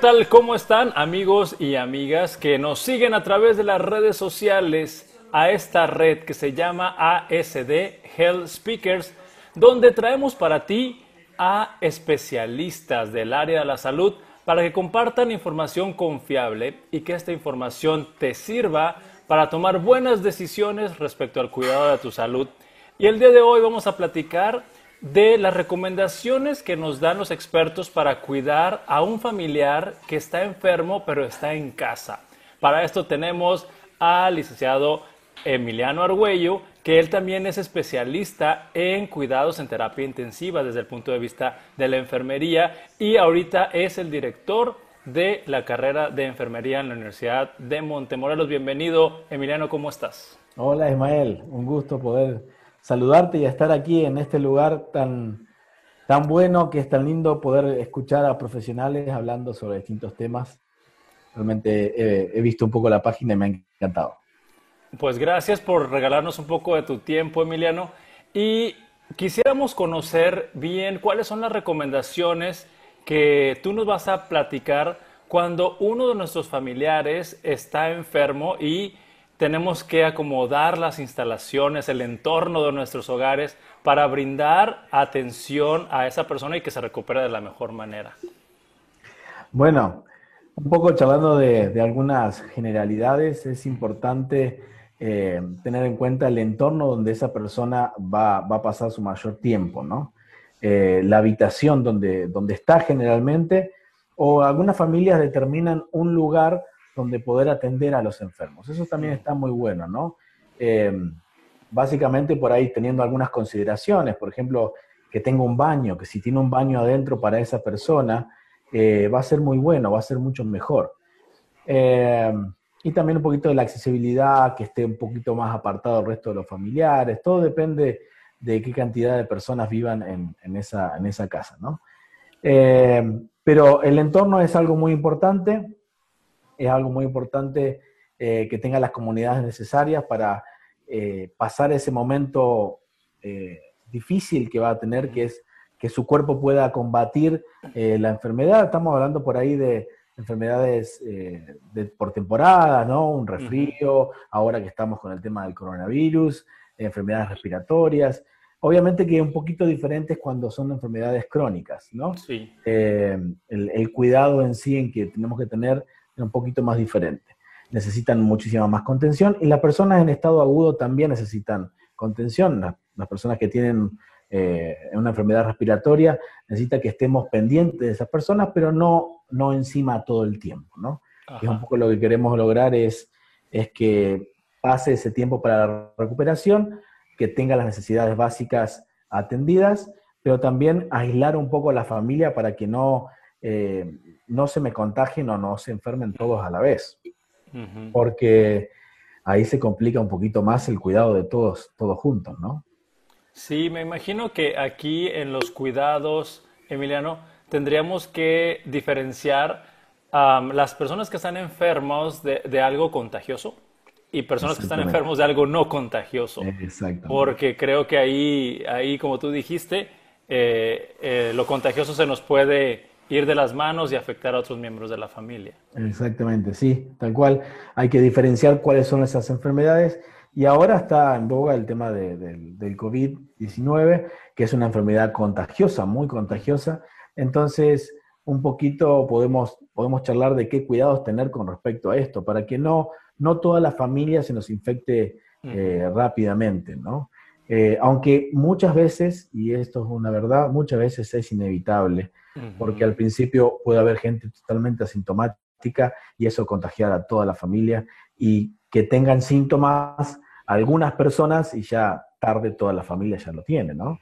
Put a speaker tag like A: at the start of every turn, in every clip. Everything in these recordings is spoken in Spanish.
A: tal? ¿Cómo están amigos y amigas que nos siguen a través de las redes sociales a esta red que se llama ASD Health Speakers, donde traemos para ti a especialistas del área de la salud para que compartan información confiable y que esta información te sirva para tomar buenas decisiones respecto al cuidado de tu salud. Y el día de hoy vamos a platicar de las recomendaciones que nos dan los expertos para cuidar a un familiar que está enfermo pero está en casa. Para esto tenemos al licenciado Emiliano Argüello, que él también es especialista en cuidados en terapia intensiva desde el punto de vista de la enfermería y ahorita es el director de la carrera de enfermería en la Universidad de Montemorelos. Bienvenido, Emiliano, ¿cómo estás?
B: Hola, Ismael, un gusto poder saludarte y estar aquí en este lugar tan, tan bueno, que es tan lindo poder escuchar a profesionales hablando sobre distintos temas. Realmente he, visto un poco la página y me ha encantado.
A: Pues gracias por regalarnos un poco de tu tiempo, Emiliano. Y quisiéramos conocer bien cuáles son las recomendaciones que tú nos vas a platicar cuando uno de nuestros familiares está enfermo y tenemos que acomodar las instalaciones, el entorno de nuestros hogares para brindar atención a esa persona y que se recupere de la mejor manera.
B: Bueno, un poco charlando de, algunas generalidades, es importante eh, tener en cuenta el entorno donde esa persona va, a pasar su mayor tiempo, ¿no? Eh, la habitación donde, donde está generalmente, o algunas familias determinan un lugar donde poder atender a los enfermos. Eso también está muy bueno, ¿no? Eh, básicamente por ahí teniendo algunas consideraciones, por ejemplo, que tenga un baño, que si tiene un baño adentro para esa persona, eh, va a ser muy bueno, va a ser mucho mejor. Eh, y también un poquito de la accesibilidad, que esté un poquito más apartado del resto de los familiares, todo depende de qué cantidad de personas vivan en, esa, en esa, casa, ¿no? pero el entorno es algo muy importante, es algo muy importante eh, que tenga las comunidades necesarias para eh, pasar ese momento eh, difícil que va a tener, que es que su cuerpo pueda combatir la enfermedad. Estamos hablando por ahí de enfermedades por temporada, ¿no? Un resfrío, ahora que estamos con el tema del coronavirus, enfermedades respiratorias. Obviamente que es un poquito diferentes cuando son enfermedades crónicas, ¿no? Sí. el, el, cuidado en sí en que tenemos que tener un poquito más diferente. Necesitan muchísima más contención y las personas en estado agudo también necesitan contención. Las, personas que tienen eh, una enfermedad respiratoria necesitan que estemos pendientes de esas personas, pero no, no encima todo el tiempo, ¿no? Y un poco lo que queremos lograr es, es que pase ese tiempo para la recuperación, que tenga las necesidades básicas atendidas, pero también aislar un poco a la familia para que no eh, no se me contagien o no se enfermen todos a la vez. Porque ahí se complica un poquito más el cuidado de todos, todos juntos, ¿no?
A: Sí, me imagino que aquí en los cuidados, Emiliano, tendríamos que diferenciar las personas que están enfermos de, algo contagioso y personas que están enfermos de algo no contagioso. Exacto. Porque creo que ahí, ahí como tú dijiste, eh, eh, lo contagioso se nos puede ir de las manos y afectar a otros miembros de la familia.
B: Exactamente, sí, tal cual. Hay que diferenciar cuáles son esas enfermedades. Y ahora está en boga el tema del COVID-19, que es una enfermedad contagiosa, muy contagiosa. Entonces, un poquito podemos, podemos charlar de qué cuidados tener con respecto a esto, para que no, no toda la familia se nos infecte eh, rápidamente, ¿no? Eh, aunque muchas veces, y esto es una verdad, muchas veces es inevitable porque al principio puede haber gente totalmente asintomática y eso contagiar a toda la familia y que tengan síntomas algunas personas y ya tarde toda la familia ya lo tiene, ¿no?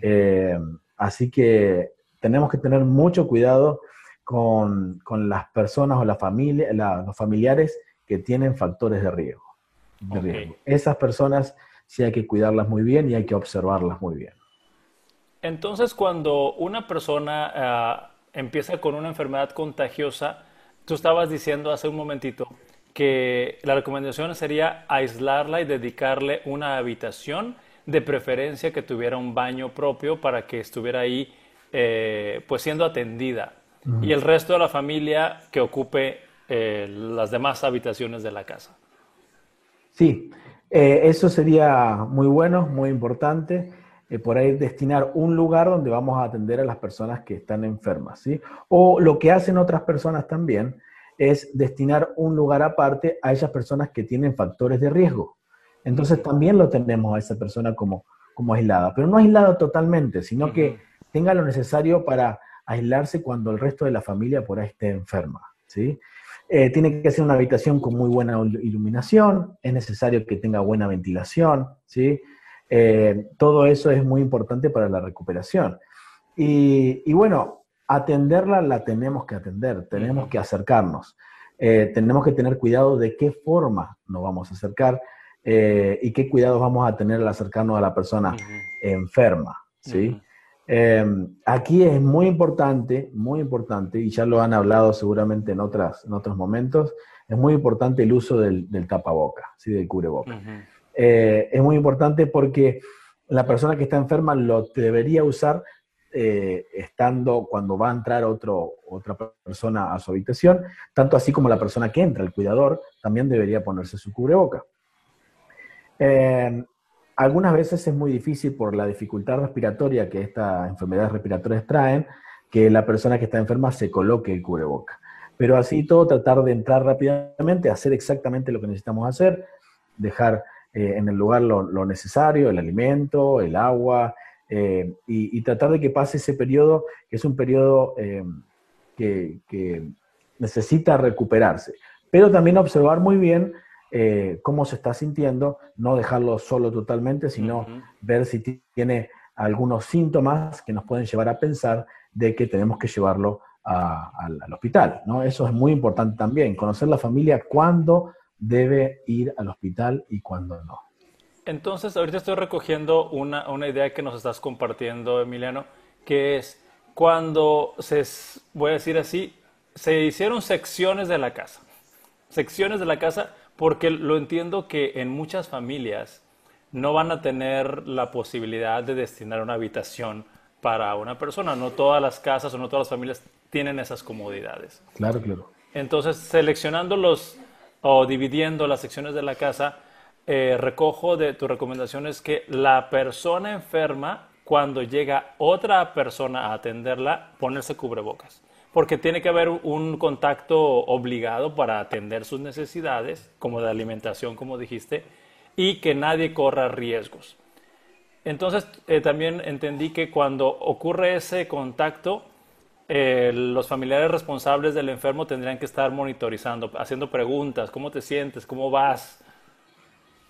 B: Eh, así que tenemos que tener mucho cuidado con, las personas o la familia, los familiares que tienen factores de riesgo. Esas personas sí hay que cuidarlas muy bien y hay que observarlas muy bien.
A: Entonces, cuando una persona ah, empieza con una enfermedad contagiosa, tú estabas diciendo hace un momentito que la recomendación sería aislarla y dedicarle una habitación, de preferencia que tuviera un baño propio para que estuviera ahí, eh, pues siendo atendida. y el resto de la familia que ocupe eh, las demás habitaciones de la casa.
B: Sí, eh, eso sería muy bueno, muy importante. Eh, por ahí destinar un lugar donde vamos a atender a las personas que están enfermas, ¿sí? O lo que hacen otras personas también es destinar un lugar aparte a esas personas que tienen factores de riesgo. Entonces también lo tenemos a esa persona como, como aislada, pero no aislada totalmente, sino que tenga lo necesario para aislarse cuando el resto de la familia por ahí esté enferma, ¿sí? Eh, tiene que ser una habitación con muy buena iluminación, es necesario que tenga buena ventilación, ¿sí? Eh, todo eso es muy importante para la recuperación. Y, bueno, atenderla la tenemos que atender, tenemos que acercarnos, eh, tenemos que tener cuidado de qué forma nos vamos a acercar y qué cuidados vamos a tener al acercarnos a la persona enferma, ¿sí? Em, aquí es muy importante, muy importante, y ya lo han hablado seguramente en, otras, en otros momentos, es muy importante el uso del, del tapaboca, ¿sí? del cubreboca. Eh, es muy importante porque la persona que está enferma lo debería usar eh, estando cuando va a entrar otra persona a su habitación, tanto así como la persona que entra, el cuidador, también debería ponerse su cubreboca. Em, algunas veces es muy difícil por la dificultad respiratoria que estas enfermedades respiratorias traen, que la persona que está enferma se coloque el cubreboca. Pero así todo, tratar de entrar rápidamente, hacer exactamente lo que necesitamos hacer, dejar eh, en el lugar lo, necesario, el alimento, el agua, eh, y, tratar de que pase ese periodo, que es un periodo eh, que, que necesita recuperarse. Pero también observar muy bien cómo se está sintiendo, no dejarlo solo totalmente, sino ver si tiene algunos síntomas que nos pueden llevar a pensar de que tenemos que llevarlo al hospital. ¿no? Eso es muy importante también, conocer la familia cuándo debe ir al hospital y cuándo no.
A: Entonces, ahorita estoy recogiendo una, una idea que nos estás compartiendo, Emiliano, que es cuando se, voy a decir así, se hicieron secciones de la casa. Secciones de la casa porque lo entiendo que en muchas familias no van a tener la posibilidad de destinar una habitación para una persona. No todas las casas o no todas las familias tienen esas comodidades.
B: Claro, claro.
A: Entonces, seleccionando los o dividiendo las secciones de la casa, eh, recojo de tus recomendaciones que la persona enferma, cuando llega otra persona a atenderla, ponerse cubrebocas porque tiene que haber un contacto obligado para atender sus necesidades, como de alimentación, como dijiste, y que nadie corra riesgos. Entonces, eh, también entendí que cuando ocurre ese contacto, eh, los familiares responsables del enfermo tendrían que estar monitorizando, haciendo preguntas, ¿cómo te sientes? ¿Cómo vas?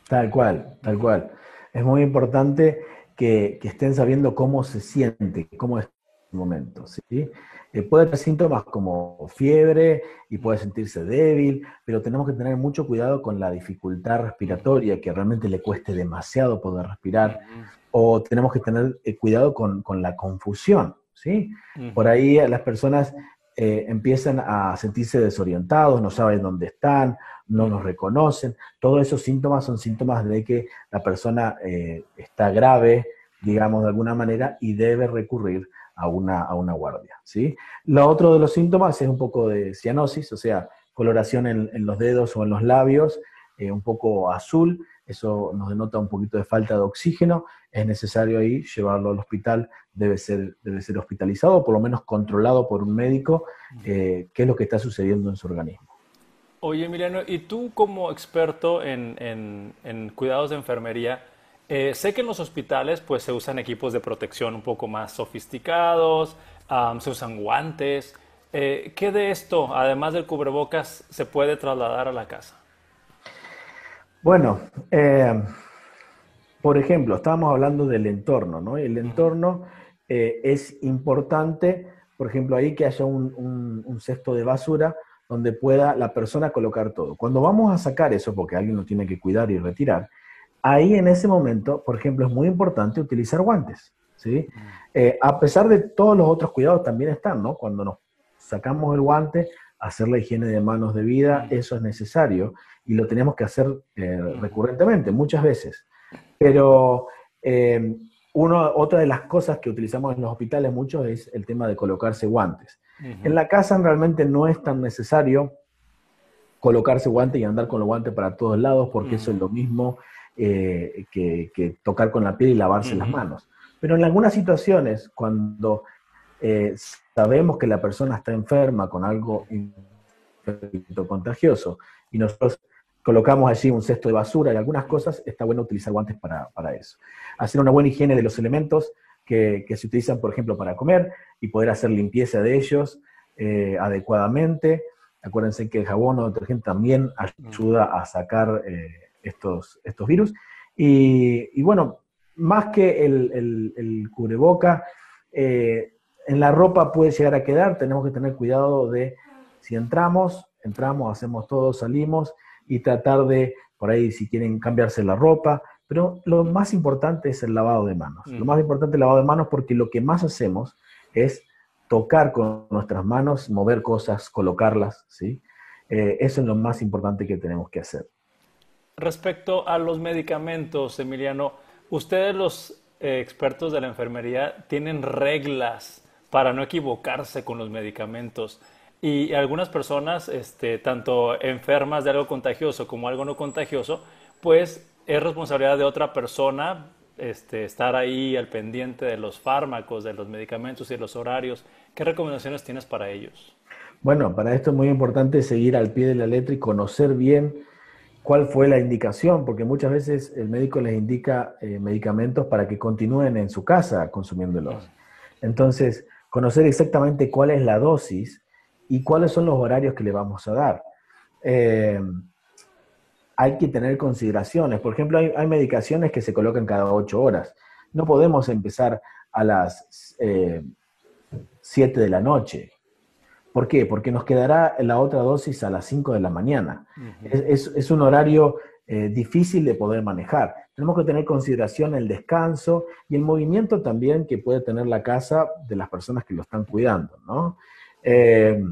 B: Tal cual, tal cual. Es muy importante que, que estén sabiendo cómo se siente, cómo es el momento, ¿sí? Eh, puede tener síntomas como fiebre y puede sentirse débil, pero tenemos que tener mucho cuidado con la dificultad respiratoria, que realmente le cueste demasiado poder respirar, o tenemos que tener eh, cuidado con, la confusión, ¿sí? Por ahí las personas eh, empiezan a sentirse desorientados, no saben dónde están, no nos reconocen. Todos esos síntomas son síntomas de que la persona está grave, digamos de alguna manera, y debe recurrir a una, a una guardia. ¿sí? Lo otro de los síntomas es un poco de cianosis, o sea, coloración en, los dedos o en los labios, eh, un poco azul, eso nos denota un poquito de falta de oxígeno, es necesario ahí llevarlo al hospital, debe ser, debe ser hospitalizado, por lo menos controlado por un médico, eh, qué es lo que está sucediendo en su organismo.
A: Oye, Emiliano, y tú como experto en, en cuidados de enfermería, eh, sé que en los hospitales pues se usan equipos de protección un poco más sofisticados, se usan guantes. Eh, ¿Qué de esto, además del cubrebocas, se puede trasladar a la casa?
B: Bueno, eh, por ejemplo, estábamos hablando del entorno, ¿no? El entorno es importante, por ejemplo, ahí que haya un cesto de basura donde pueda la persona colocar todo. Cuando vamos a sacar eso, porque alguien lo tiene que cuidar y retirar, ahí en ese momento, por ejemplo, es muy importante utilizar guantes. ¿sí? Mm. Eh, a pesar de todos los otros cuidados también están, ¿no? Cuando nos sacamos el guante, hacer la higiene de manos de vida, eso es necesario y lo tenemos que hacer eh, recurrentemente, muchas veces. Pero eh, otra de las cosas que utilizamos en los hospitales mucho es el tema de colocarse guantes. En la casa realmente no es tan necesario colocarse guante y andar con los guantes para todos lados, porque eso es lo mismo eh, que, tocar con la piel y lavarse las manos. Pero en algunas situaciones, cuando eh, sabemos que la persona está enferma con algo contagioso y nosotros colocamos allí un cesto de basura y algunas cosas, está bueno utilizar guantes para, eso. Hacer una buena higiene de los elementos que, se utilizan, por ejemplo, para comer y poder hacer limpieza de ellos eh, adecuadamente. Acuérdense que el jabón o detergente también ayuda a sacar eh, estos, estos virus. Y, bueno, más que el, cubreboca, eh, en la ropa puede llegar a quedar, tenemos que tener cuidado de si entramos, entramos, hacemos todo, salimos y tratar de, por ahí si quieren cambiarse la ropa, pero lo más importante es el lavado de manos. Lo mm. más importante es el lavado de manos porque lo que más hacemos es tocar con nuestras manos, mover cosas, colocarlas, ¿sí? Eh, eso es lo más importante que tenemos que hacer.
A: Respecto a los medicamentos, Emiliano, ustedes los eh, expertos de la enfermería tienen reglas para no equivocarse con los medicamentos. Y algunas personas, este, tanto enfermas de algo contagioso como algo no contagioso, pues es responsabilidad de otra persona este, estar ahí al pendiente de los fármacos, de los medicamentos y de los horarios. ¿Qué recomendaciones tienes para ellos?
B: Bueno, para esto es muy importante seguir al pie de la letra y conocer bien cuál fue la indicación, porque muchas veces el médico les indica eh, medicamentos para que continúen en su casa consumiéndolos. Entonces, conocer exactamente cuál es la dosis y cuáles son los horarios que le vamos a dar. Eh, hay que tener consideraciones. Por ejemplo, hay, medicaciones que se colocan cada ocho horas. No podemos empezar a las 7 eh, de la noche. ¿Por qué? Porque nos quedará la otra dosis a las 5 de la mañana. es, un horario eh, difícil de poder manejar. Tenemos que tener consideración el descanso y el movimiento también que puede tener la casa de las personas que lo están cuidando, ¿no? Eh,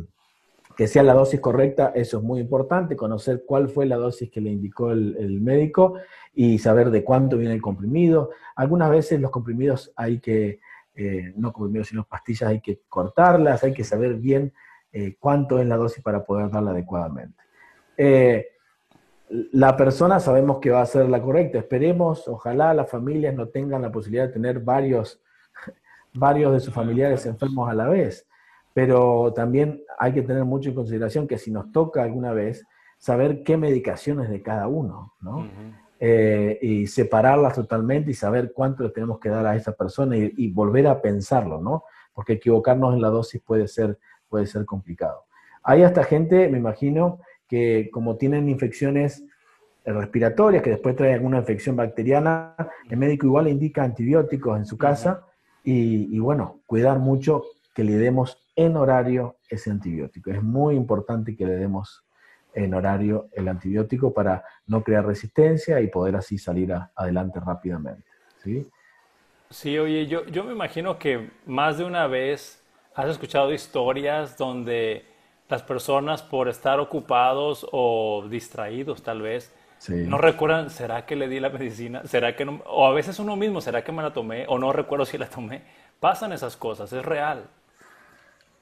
B: que sea la dosis correcta, eso es muy importante, conocer cuál fue la dosis que le indicó el, médico y saber de cuánto viene el comprimido. Algunas veces los comprimidos hay que, eh, no comprimidos, sino pastillas, hay que cortarlas, hay que saber bien eh, cuánto es la dosis para poder darla adecuadamente. La persona sabemos que va a ser la correcta. Esperemos, ojalá las familias no tengan la posibilidad de tener varios, varios de sus familiares enfermos a la vez pero también hay que tener mucho en consideración que si nos toca alguna vez, saber qué medicaciones de cada uno, ¿no? Eh, y separarlas totalmente y saber cuánto le tenemos que dar a esa persona y, volver a pensarlo, ¿no? Porque equivocarnos en la dosis puede ser, puede ser complicado. Hay hasta gente, me imagino, que como tienen infecciones respiratorias, que después traen alguna infección bacteriana, el médico igual indica antibióticos en su casa y, y bueno, cuidar mucho que le demos en horario ese antibiótico. Es muy importante que le demos en horario el antibiótico para no crear resistencia y poder así salir adelante rápidamente. ¿sí?
A: sí, oye, yo, yo me imagino que más de una vez has escuchado historias donde las personas por estar ocupados o distraídos tal vez, no recuerdan, ¿será que le di la medicina? ¿Será que no? O a veces uno mismo, ¿será que me la tomé? O no recuerdo si la tomé. Pasan esas cosas, es real.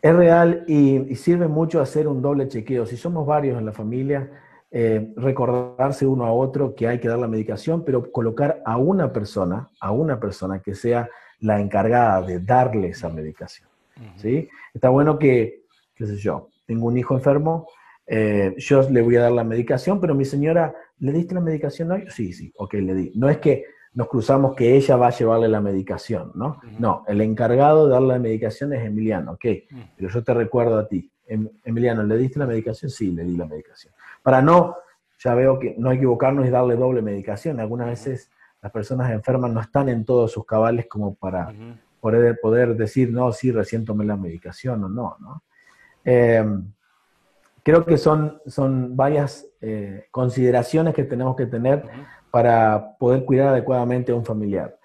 B: Es real y, sirve mucho hacer un doble chequeo. Si somos varios en la familia, eh, recordarse uno a otro que hay que dar la medicación, pero colocar a una persona, a una persona que sea la encargada de darle esa medicación. ¿sí? Está bueno que, qué sé yo, tengo un hijo enfermo, eh, yo le voy a dar la medicación, pero mi señora, ¿le diste la medicación hoy? Sí, sí, ok, le di. No es que nos cruzamos que ella va a llevarle la medicación, ¿no? No, el encargado de darle la medicación es Emiliano, ok, pero yo te recuerdo a ti. Em, Emiliano, ¿le diste la medicación? Sí, le di la medicación. Para no, ya veo que no equivocarnos y darle doble medicación. Algunas veces las personas enfermas no están en todos sus cabales como para poder, poder, decir, no, sí, recién tomé la medicación o no, ¿no? Em, creo que son, son varias eh, consideraciones que tenemos que tener para poder cuidar adecuadamente a un familiar.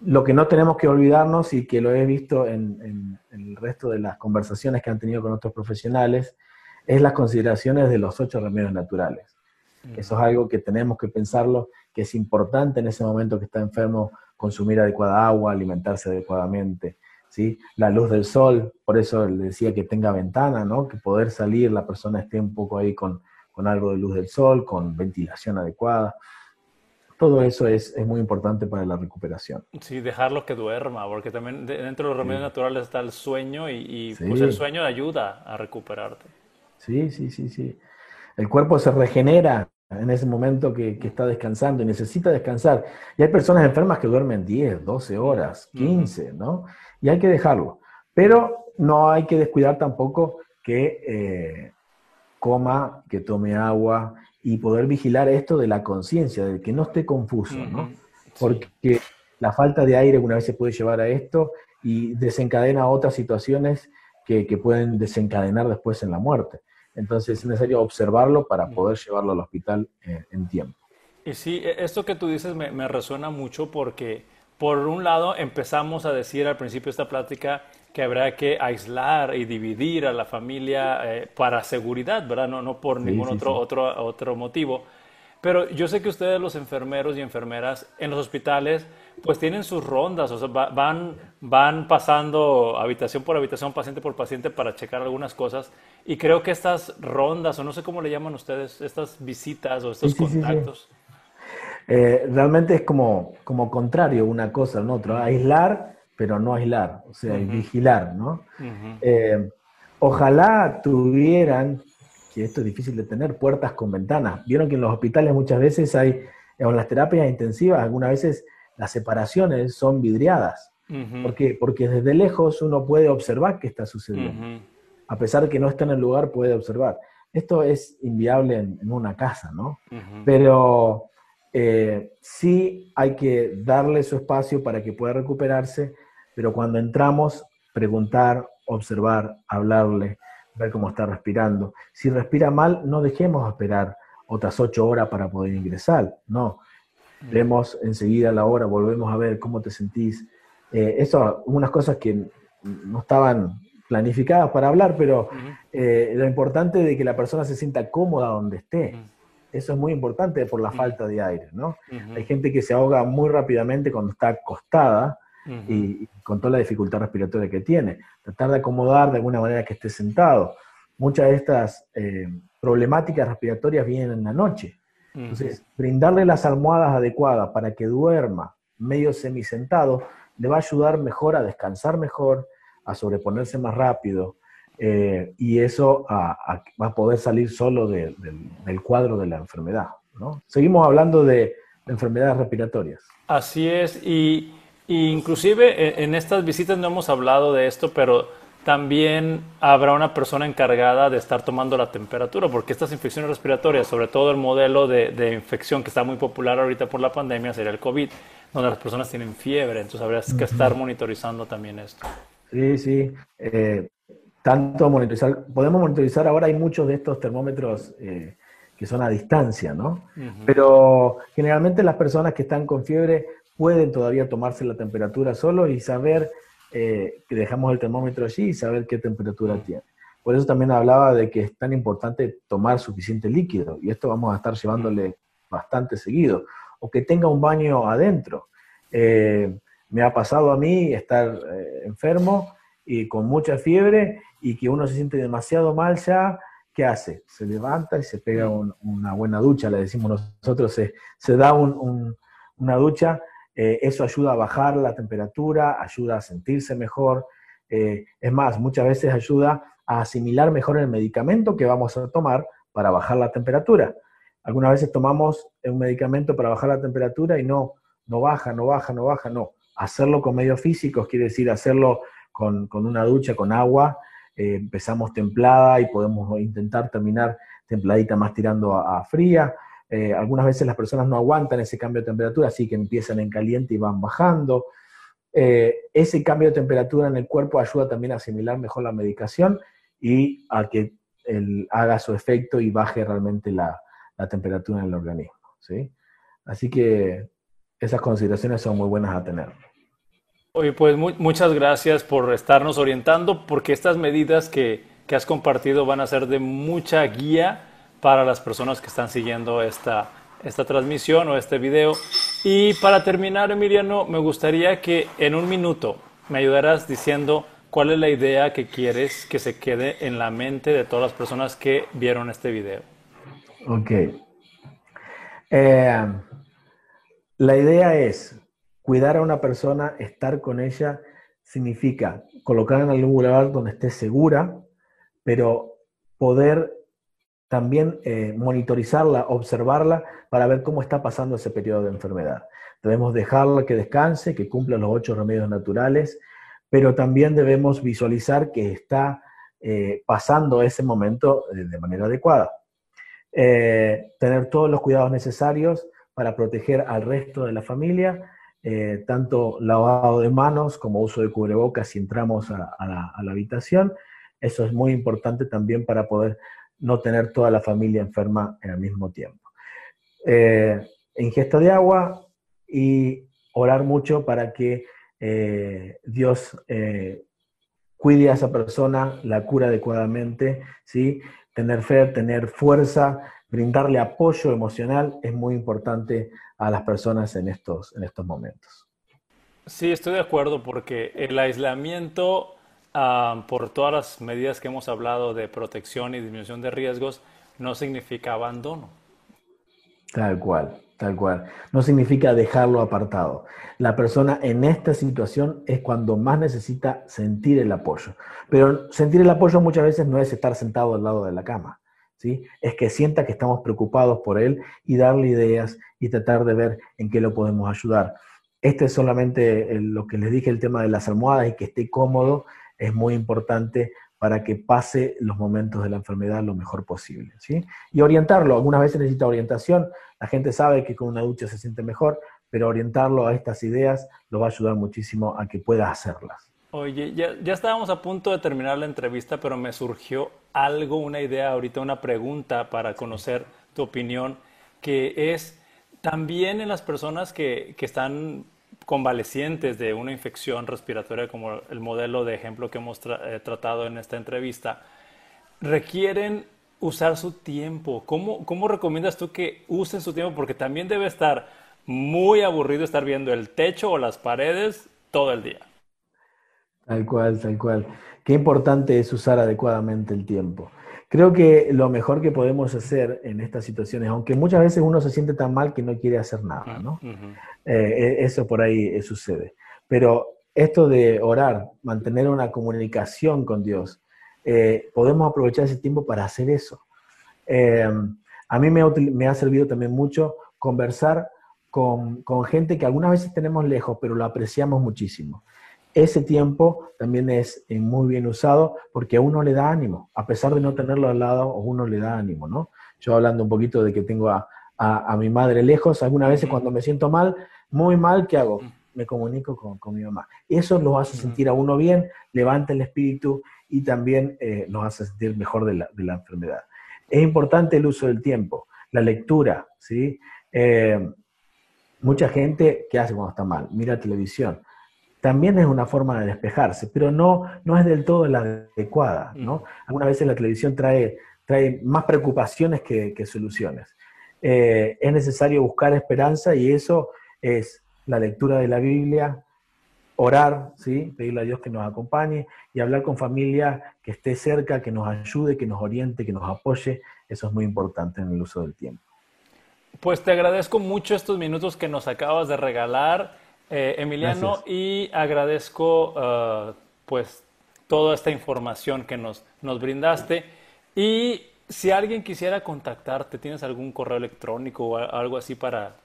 B: Lo que no tenemos que olvidarnos y que lo he visto en, el resto de las conversaciones que han tenido con otros profesionales es las consideraciones de los ocho remedios naturales. Eso es algo que tenemos que pensarlo, que es importante en ese momento que está enfermo consumir adecuada agua, alimentarse adecuadamente, ¿sí? La luz del sol, por eso le decía que tenga ventana, ¿no? Que poder salir, la persona esté un poco ahí con, algo de luz del sol, con ventilación adecuada. Todo eso es, muy importante para la recuperación.
A: Sí, dejarlo que duerma, porque también dentro de los remedios naturales está el sueño y, pues el sueño ayuda a recuperarte.
B: Sí, sí, sí, sí. El cuerpo se regenera en ese momento que, está descansando y necesita descansar. Y hay personas enfermas que duermen 10, 12 horas, 15, ¿no? Y hay que dejarlo. Pero no hay que descuidar tampoco que eh, coma, que tome agua y poder vigilar esto de la conciencia, de que no esté confuso, ¿no? Porque la falta de aire una vez se puede llevar a esto y desencadena otras situaciones que, que pueden desencadenar después en la muerte. Entonces es necesario observarlo para poder llevarlo al hospital eh, en tiempo.
A: Y sí, e, esto que tú dices me, resuena mucho porque, por un lado, empezamos a decir al principio de esta plática que habrá que aislar y dividir a la familia eh, para seguridad, ¿verdad? No, no por ningún otro, otro, otro motivo. Pero yo sé que ustedes, los enfermeros y enfermeras en los hospitales, pues tienen sus rondas, o sea, van, van pasando habitación por habitación, paciente por paciente para checar algunas cosas. Y creo que estas rondas, o no sé cómo le llaman ustedes, estas visitas o estos contactos.
B: Eh, realmente es como, como contrario una cosa al otro, aislar, pero no aislar, o sea, vigilar, ¿no? Eh, ojalá tuvieran que esto es difícil de tener, puertas con ventanas. Vieron que en los hospitales muchas veces hay, en las terapias intensivas, algunas veces las separaciones son vidriadas. ¿Por qué? Porque desde lejos uno puede observar qué está sucediendo. A pesar de que no está en el lugar, puede observar. Esto es inviable en, una casa, ¿no? Pero eh, sí hay que darle su espacio para que pueda recuperarse, pero cuando entramos, preguntar, observar, hablarle, ver cómo está respirando. Si respira mal, no dejemos esperar otras ocho horas para poder ingresar, no. Vemos enseguida la hora, volvemos a ver cómo te sentís. Eh, eso, unas cosas que no estaban planificadas para hablar, pero eh, lo importante de que la persona se sienta cómoda donde esté. Eso es muy importante por la falta de aire, ¿no? Hay gente que se ahoga muy rápidamente cuando está acostada, y, con toda la dificultad respiratoria que tiene. Tratar de acomodar de alguna manera que esté sentado. Muchas de estas eh, problemáticas respiratorias vienen en la noche. Entonces, brindarle las almohadas adecuadas para que duerma medio semisentado le va a ayudar mejor a descansar mejor, a sobreponerse más rápido, eh, y eso va a poder salir solo del cuadro de la enfermedad. ¿no? Seguimos hablando de enfermedades respiratorias.
A: Así es, y inclusive en estas visitas no hemos hablado de esto, pero también habrá una persona encargada de estar tomando la temperatura, porque estas infecciones respiratorias, sobre todo el modelo de, infección que está muy popular ahorita por la pandemia, sería el COVID, donde las personas tienen fiebre, entonces habría que estar monitorizando también esto.
B: Sí, sí. Eh, tanto monitorizar, podemos monitorizar ahora, hay muchos de estos termómetros eh, que son a distancia, ¿no? Pero generalmente las personas que están con fiebre pueden todavía tomarse la temperatura solo y saber eh, que dejamos el termómetro allí y saber qué temperatura tiene. Por eso también hablaba de que es tan importante tomar suficiente líquido y esto vamos a estar llevándole bastante seguido. O que tenga un baño adentro. Eh, me ha pasado a mí estar enfermo y con mucha fiebre y que uno se siente demasiado mal ya, ¿qué hace? Se levanta y se pega una buena ducha, le decimos nosotros, se, se da una ducha eh, eso ayuda a bajar la temperatura, ayuda a sentirse mejor. Eh, es más, muchas veces ayuda a asimilar mejor el medicamento que vamos a tomar para bajar la temperatura. Algunas veces tomamos un medicamento para bajar la temperatura y no, no baja, no baja, no baja, no. Hacerlo con medios físicos quiere decir hacerlo con, una ducha, con agua. Eh, empezamos templada y podemos intentar terminar templadita más tirando a fría eh, algunas veces las personas no aguantan ese cambio de temperatura, así que empiezan en caliente y van bajando. Eh, ese cambio de temperatura en el cuerpo ayuda también a asimilar mejor la medicación y a que haga su efecto y baje realmente la, temperatura en el organismo. ¿sí? Así que esas consideraciones son muy buenas a tener.
A: Oye, pues muchas gracias por estarnos orientando, porque estas medidas que, que has compartido van a ser de mucha guía para las personas que están siguiendo esta, esta transmisión o este video. Y para terminar, Emiliano, me gustaría que en un minuto me ayudarás diciendo cuál es la idea que quieres que se quede en la mente de todas las personas que vieron este video.
B: Ok. Eh, la idea es cuidar a una persona, estar con ella, significa colocar en algún lugar donde esté segura, pero poder también eh, monitorizarla, observarla para ver cómo está pasando ese periodo de enfermedad. Debemos dejarla que descanse, que cumpla los ocho remedios naturales, pero también debemos visualizar que está eh, pasando ese momento de manera adecuada. Eh, tener todos los cuidados necesarios para proteger al resto de la familia, tanto lavado de manos como uso de cubrebocas si entramos a la habitación. Eso es muy importante también para poder no tener toda la familia enferma en el mismo tiempo. Eh, ingesta de agua y orar mucho para que eh, Dios eh, cuide a esa persona, la cura adecuadamente, ¿sí? Tener fe, tener fuerza, brindarle apoyo emocional es muy importante a las personas en estos, en estos momentos.
A: Sí, estoy de acuerdo porque el aislamiento Ah, por todas las medidas que hemos hablado de protección y disminución de riesgos, no significa abandono.
B: Tal cual, tal cual. No significa dejarlo apartado. La persona en esta situación es cuando más necesita sentir el apoyo. Pero sentir el apoyo muchas veces no es estar sentado al lado de la cama. ¿Sí? Es que sienta que estamos preocupados por él y darle ideas y tratar de ver en qué lo podemos ayudar. Este es solamente lo que les dije, el tema de las almohadas y que esté cómodo es muy importante para que pase los momentos de la enfermedad lo mejor posible. ¿sí? Y orientarlo, algunas veces necesita orientación, la gente sabe que con una ducha se siente mejor, pero orientarlo a estas ideas lo va a ayudar muchísimo a que pueda hacerlas.
A: Oye, ya, estábamos a punto de terminar la entrevista, pero me surgió algo, una idea, ahorita una pregunta para conocer tu opinión, que es también en las personas que, que están convalecientes de una infección respiratoria, como el modelo de ejemplo que hemos eh, tratado en esta entrevista, requieren usar su tiempo. ¿Cómo, ¿Cómo recomiendas tú que usen su tiempo? Porque también debe estar muy aburrido estar viendo el techo o las paredes todo el día.
B: Tal cual, tal cual. Qué importante es usar adecuadamente el tiempo. Creo que lo mejor que podemos hacer en estas situaciones, aunque muchas veces uno se siente tan mal que no quiere hacer nada, ¿no? Eh, e, eso por ahí eh, sucede. Pero esto de orar, mantener una comunicación con Dios, eh, podemos aprovechar ese tiempo para hacer eso. a mí me ha, servido también mucho conversar con, con gente que algunas veces tenemos lejos, pero lo apreciamos muchísimo ese tiempo también es eh, muy bien usado porque a uno le da ánimo, a pesar de no tenerlo al lado, a uno le da ánimo, ¿no? Yo hablando un poquito de que tengo a, mi madre lejos, algunas veces cuando me siento mal, muy mal, ¿qué hago? Me comunico con, mi mamá. Eso nos hace sentir a uno bien, levanta el espíritu y también eh, nos hace sentir mejor de la, enfermedad. Es importante el uso del tiempo, la lectura, ¿sí? Eh, mucha gente, ¿qué hace cuando está mal? Mira televisión también es una forma de despejarse, pero no, no es del todo la adecuada, ¿no? Algunas veces la televisión trae, trae más preocupaciones que, soluciones. Eh, es necesario buscar esperanza y eso es la lectura de la Biblia, orar, ¿sí? pedirle a Dios que nos acompañe y hablar con familia que esté cerca, que nos ayude, que nos oriente, que nos apoye. Eso es muy importante en el uso del tiempo.
A: Pues te agradezco mucho estos minutos que nos acabas de regalar. Eh, Emiliano, y agradezco uh, pues toda esta información que nos, nos brindaste. Y si alguien quisiera contactarte, ¿tienes algún correo electrónico o algo así para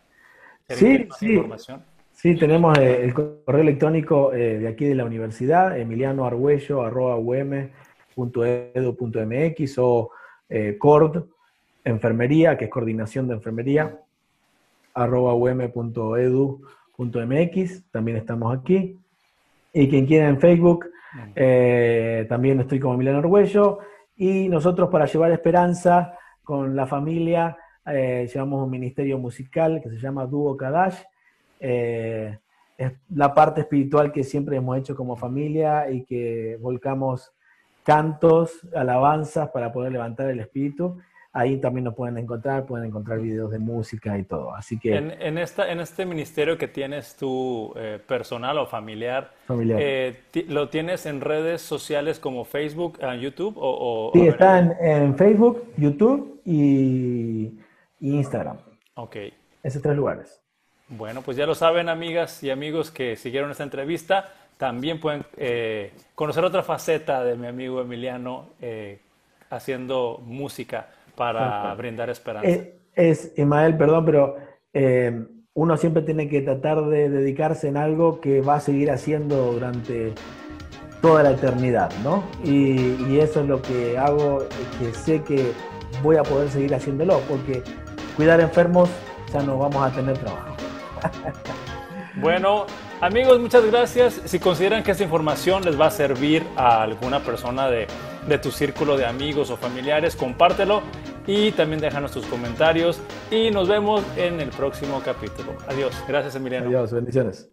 B: sí, sí. información? Sí, tenemos eh, el correo electrónico eh, de aquí de la universidad, emilianoargüello.um.edu.mx o CORD, enfermería, que es coordinación de enfermería, arroba um.edu .mx, también estamos aquí. Y quien quiera en Facebook, eh, también estoy como Milano Arguello. Y nosotros para llevar esperanza con la familia, eh, llevamos un ministerio musical que se llama Dúo Kadash. Eh, es la parte espiritual que siempre hemos hecho como familia y que volcamos cantos, alabanzas para poder levantar el espíritu. Ahí también nos pueden encontrar, pueden encontrar videos de música y todo. Así que...
A: En, esta, en este ministerio que tienes tú, eh, personal o familiar,
B: familiar.
A: Eh, ¿lo tienes en redes sociales como Facebook, YouTube? O,
B: sí, está en, Facebook, YouTube y, Instagram.
A: Ok.
B: Esos tres lugares.
A: Bueno, pues ya lo saben, amigas y amigos que siguieron esta entrevista. También pueden eh, conocer otra faceta de mi amigo Emiliano haciendo música para brindar esperanza.
B: Eh, es, Ismael, perdón, pero eh, uno siempre tiene que tratar de dedicarse en algo que va a seguir haciendo durante toda la eternidad, ¿no? Y, eso es lo que hago, que sé que voy a poder seguir haciéndolo, porque cuidar enfermos ya no vamos a tener trabajo.
A: Bueno, amigos, muchas gracias. Si consideran que esta información les va a servir a alguna persona de, de tu círculo de amigos o familiares, compártelo y también déjanos tus comentarios y nos vemos en el próximo capítulo. Adiós. Gracias, Emiliano.
B: Adiós, bendiciones.